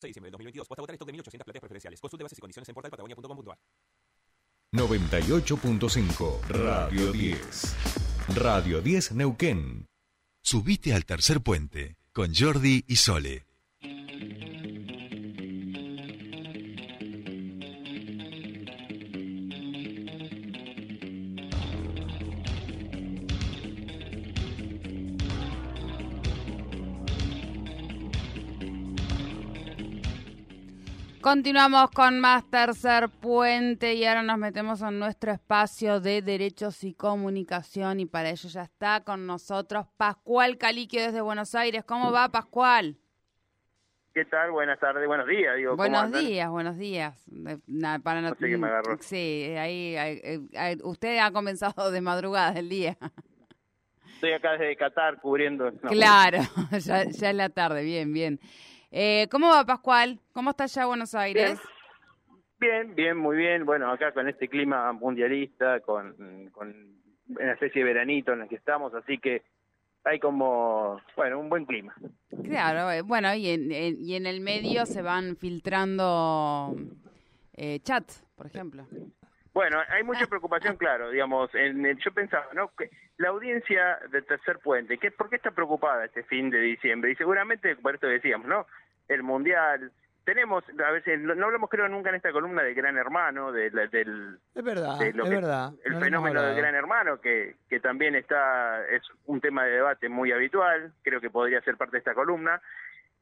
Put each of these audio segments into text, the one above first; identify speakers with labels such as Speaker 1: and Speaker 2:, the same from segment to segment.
Speaker 1: 6 de diciembre de 2022. Posta votar stock de 1.800 plateas preferenciales. Consulte bases y condiciones en portal patagonia.com.ar.
Speaker 2: 98.5 Radio 10. Radio 10 Neuquén.
Speaker 3: Subite al tercer puente con Jordi y Sole.
Speaker 4: Continuamos con más tercer puente y ahora nos metemos en nuestro espacio de derechos y comunicación y para ello ya está con nosotros Pascual Caliquio desde Buenos Aires. ¿Cómo va Pascual?
Speaker 5: ¿Qué tal? Buenas tardes, buenos días. Digo, ¿cómo
Speaker 4: Buenos días, buenos días. Para
Speaker 5: No sé qué me agarró.
Speaker 4: Sí, ahí, ahí, ahí- usted ha comenzado de madrugada el día.
Speaker 5: Estoy acá desde Qatar cubriendo. no.
Speaker 4: Claro, ya, ya es la tarde, bien, bien. Eh, ¿Cómo va Pascual? ¿Cómo está allá Buenos Aires?
Speaker 5: Bien, bien, muy bien. Bueno, acá con este clima mundialista, con, con una especie de veranito en el que estamos, así que hay como, bueno, un buen clima.
Speaker 4: Claro, eh, bueno, y en, en- y en el medio se van filtrando eh, chats, por ejemplo.
Speaker 5: Bueno, hay mucha preocupación, claro, digamos, en el- yo pensaba, ¿no? Que la audiencia del tercer puente, ¿qué, ¿por qué está preocupada este fin de diciembre? Y seguramente, por esto decíamos, ¿no? El mundial, tenemos, a veces, no, hablamos creo nunca en esta columna del gran hermano, de del,
Speaker 6: Es verdad,
Speaker 5: de lo
Speaker 6: es
Speaker 5: que-
Speaker 6: verdad.
Speaker 5: el
Speaker 6: no
Speaker 5: fenómeno del gran hermano, que, que también está, es un tema de debate muy habitual, creo que podría ser parte de esta columna.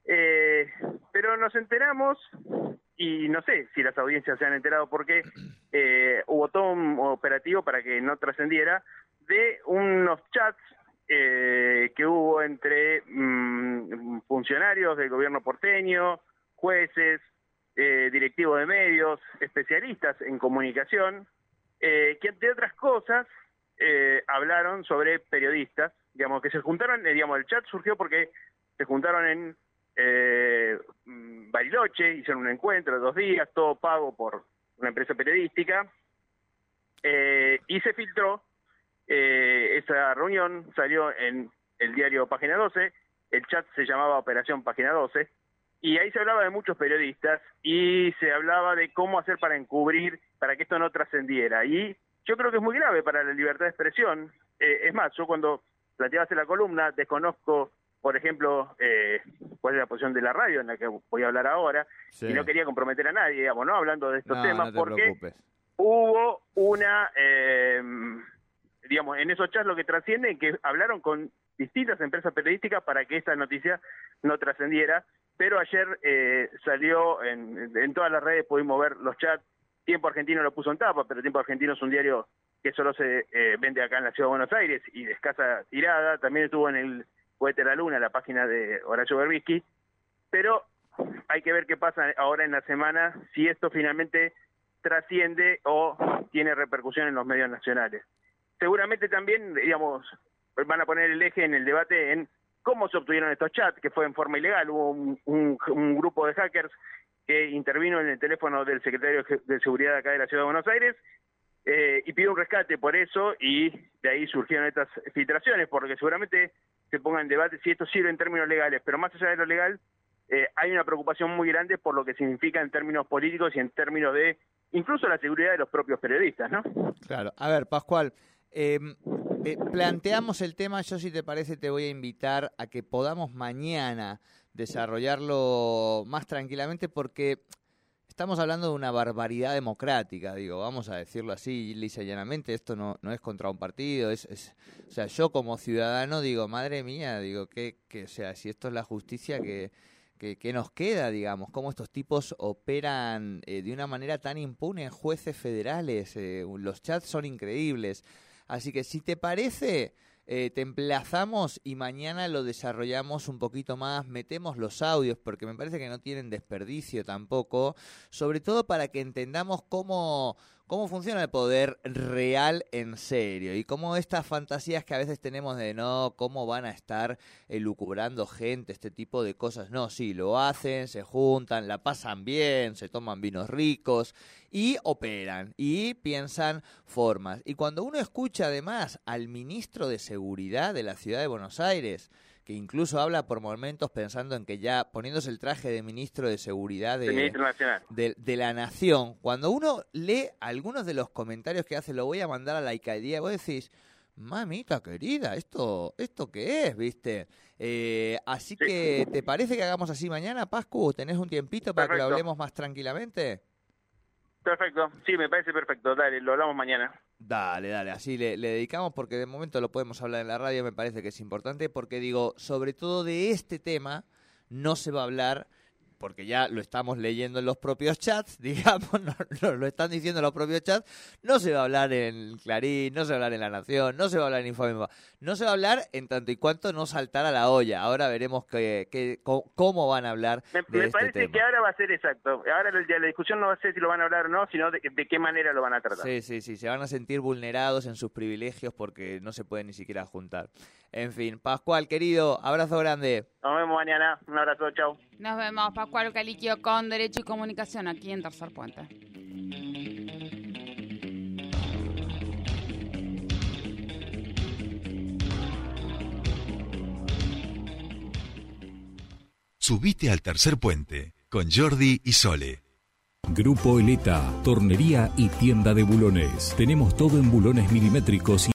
Speaker 5: Eh, pero nos enteramos, y no sé si las audiencias se han enterado porque eh, hubo todo un operativo para que no trascendiera de unos chats eh, que hubo entre mm, funcionarios del gobierno porteño, jueces, eh, directivos de medios, especialistas en comunicación, eh, que entre otras cosas eh, hablaron sobre periodistas, digamos, que se juntaron, eh, digamos, el chat surgió porque se juntaron en eh, mm, Bariloche, hicieron un encuentro dos días, todo pago por una empresa periodística, eh, y se filtró, eh, esa reunión salió en el diario Página 12, el chat se llamaba Operación Página 12, y ahí se hablaba de muchos periodistas y se hablaba de cómo hacer para encubrir, para que esto no trascendiera. Y yo creo que es muy grave para la libertad de expresión. Eh, es más, yo cuando planteaba hacer la columna desconozco, por ejemplo, eh, cuál es la posición de la radio en la que voy a hablar ahora,
Speaker 6: Sí.
Speaker 5: y no quería comprometer a nadie, digamos, ¿no? Hablando de estos
Speaker 6: No,
Speaker 5: temas,
Speaker 6: no te
Speaker 5: porque
Speaker 6: preocupes.
Speaker 5: hubo una, eh, digamos, en esos chats lo que trasciende es que hablaron con distintas empresas periodísticas para que esta noticia no trascendiera, pero ayer eh, salió en, en todas las redes, pudimos ver los chats, Tiempo Argentino lo puso en tapa, pero Tiempo Argentino es un diario que solo se eh, vende acá en la Ciudad de Buenos Aires y de escasa tirada, también estuvo en el Cohete la Luna, la página de Horacio Berbisky, pero hay que ver qué pasa ahora en la semana, si esto finalmente trasciende o tiene repercusión en los medios nacionales. Seguramente también, digamos, van a poner el eje en el debate en cómo se obtuvieron estos chats, que fue en forma ilegal. Hubo un, un- un grupo de hackers que intervino en el teléfono del secretario de Seguridad acá de la Ciudad de Buenos Aires eh, y pidió un rescate por eso y de ahí surgieron estas filtraciones, porque seguramente se ponga en debate si esto sirve en términos legales, pero más allá de lo legal, eh, hay una preocupación muy grande por lo que significa en términos políticos y en términos de incluso la seguridad de los propios periodistas, ¿no?
Speaker 6: Claro. A ver, Pascual, eh, eh, planteamos el tema, yo si te parece te voy a invitar a que podamos mañana desarrollarlo más tranquilamente porque estamos hablando de una barbaridad democrática, digo, vamos a decirlo así, lisa y llanamente, esto no, no es contra un partido, es, es- o sea, yo como ciudadano digo, madre mía, digo, que, que o sea, si esto es la justicia que, que, que nos queda, digamos, cómo estos tipos operan eh, de una manera tan impune, jueces federales, eh, los chats son increíbles. Así que si te parece, eh, te emplazamos y mañana lo desarrollamos un poquito más, metemos los audios, porque me parece que no tienen desperdicio tampoco, sobre todo para que entendamos cómo, cómo funciona el poder real en serio y cómo estas fantasías que a veces tenemos de no, cómo van a estar elucubrando gente, este tipo de cosas. No, sí, lo hacen, se juntan, la pasan bien, se toman vinos ricos y operan y piensan formas. Y cuando uno escucha además al ministro de Seguridad de la ciudad de Buenos Aires, que incluso habla por momentos pensando en que ya poniéndose el traje de ministro de Seguridad de, la Nación, cuando uno lee algunos de los comentarios que hace, lo voy a mandar a la alcaldía, vos decís, mamita querida, ¿esto, esto qué es, viste? Eh, así
Speaker 5: Sí.
Speaker 6: que, ¿te parece que hagamos así mañana, Pascu? ¿Tenés un tiempito para que lo hablemos más tranquilamente?
Speaker 5: Perfecto, sí, me parece perfecto. Dale, lo hablamos mañana.
Speaker 6: Dale, dale, así le, le dedicamos porque de momento lo podemos hablar en la radio, me parece que es importante porque digo, sobre todo de este tema no se va a hablar porque ya lo estamos leyendo en los propios chats, digamos, no, no, lo están diciendo en los propios chats, no se va a hablar en Clarín, no se va a hablar en La Nación, no se va a hablar en Infomemba, no se va a hablar en tanto y cuanto no saltara la olla. Ahora veremos que, que- cómo van a hablar
Speaker 5: Me,
Speaker 6: de
Speaker 5: me
Speaker 6: este
Speaker 5: parece
Speaker 6: tema.
Speaker 5: que ahora va a ser exacto. Ahora la, la discusión no va a ser si lo van a hablar o no, sino de, de qué manera lo van a tratar.
Speaker 6: Sí, sí, sí, se van a sentir vulnerados en sus privilegios porque no se pueden ni siquiera juntar. En fin, Pascual, querido, abrazo grande.
Speaker 5: Nos vemos mañana. Un abrazo, chao.
Speaker 4: Nos vemos, Pascual Caliquio, con Derecho y Comunicación, aquí en Tercer Puente.
Speaker 3: Subite al tercer puente con Jordi y Sole.
Speaker 2: Grupo Eleta, tornería y tienda de bulones. Tenemos todo en bulones milimétricos y